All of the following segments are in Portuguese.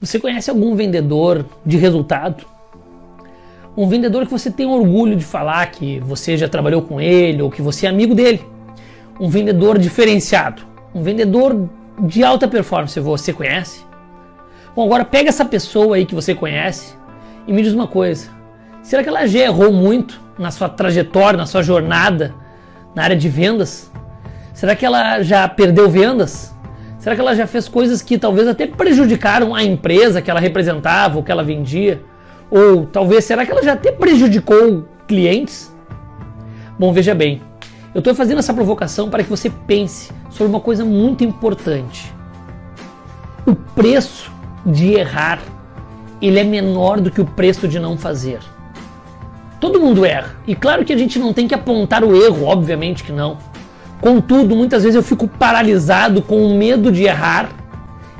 Você conhece algum vendedor de resultado? Um vendedor que você tem orgulho de falar que você já trabalhou com ele ou que você é amigo dele. Um vendedor diferenciado. Um vendedor de alta performance. Você conhece? Bom, agora pega essa pessoa aí que você conhece e me diz uma coisa. Será que ela já errou muito na sua trajetória, na sua jornada na área de vendas? Será que ela já perdeu vendas? Será que ela já fez coisas que talvez até prejudicaram a empresa que ela representava ou que ela vendia? Ou talvez, será que ela já até prejudicou clientes? Bom, veja bem, eu estou fazendo essa provocação para que você pense sobre uma coisa muito importante. O preço de errar, ele é menor do que o preço de não fazer. Todo mundo erra. E claro que a gente não tem que apontar o erro, obviamente que não. Contudo, muitas vezes eu fico paralisado com o medo de errar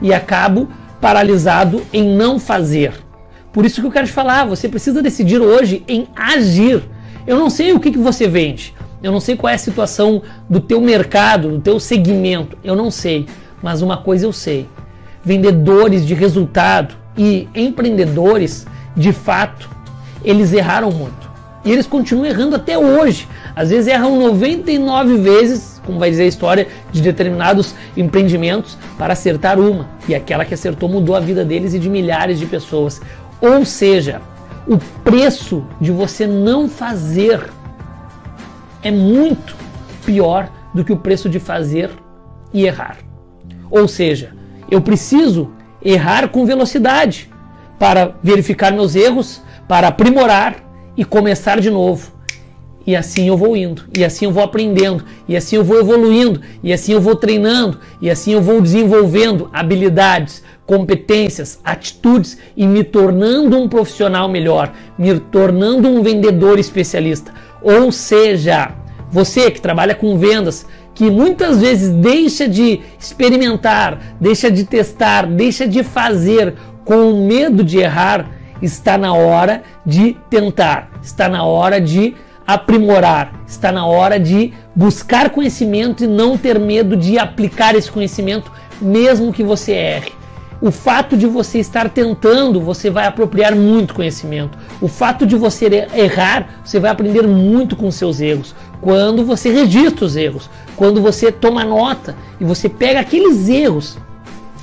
e acabo paralisado em não fazer. Por isso que eu quero te falar, você precisa decidir hoje em agir. Eu não sei o que, que você vende, eu não sei qual é a situação do teu mercado, do teu segmento, eu não sei. Mas uma coisa eu sei: vendedores de resultado e empreendedores, de fato, eles erraram muito. E eles continuam errando até hoje. Às vezes erram 99 vezes como vai dizer a história de determinados empreendimentos, para acertar uma. E aquela que acertou mudou a vida deles e de milhares de pessoas. Ou seja, o preço de você não fazer é muito pior do que o preço de fazer e errar. Ou seja, eu preciso errar com velocidade para verificar meus erros, para aprimorar e começar de novo. E assim eu vou indo, e assim eu vou aprendendo, e assim eu vou evoluindo, e assim eu vou treinando, e assim eu vou desenvolvendo habilidades, competências, atitudes e me tornando um profissional melhor, me tornando um vendedor especialista. Ou seja, você que trabalha com vendas, que muitas vezes deixa de experimentar, deixa de testar, deixa de fazer com medo de errar, está na hora de tentar, está na hora de aprimorar, está na hora de buscar conhecimento e não ter medo de aplicar esse conhecimento, mesmo que você erre. O fato de você estar tentando, você vai apropriar muito conhecimento. O fato de você errar, você vai aprender muito com seus erros. Quando você registra os erros, quando você toma nota e você pega aqueles erros,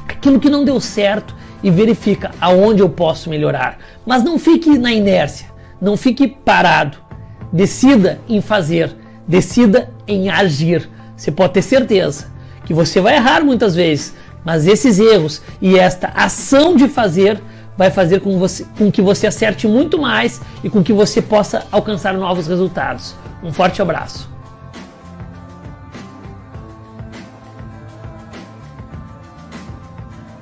aquilo que não deu certo e verifica aonde eu posso melhorar. Mas não fique na inércia, não fique parado Decida em fazer, decida em agir. Você pode ter certeza que você vai errar muitas vezes, mas esses erros e esta ação de fazer vai fazer com, você, com que você acerte muito mais e com que você possa alcançar novos resultados. Um forte abraço.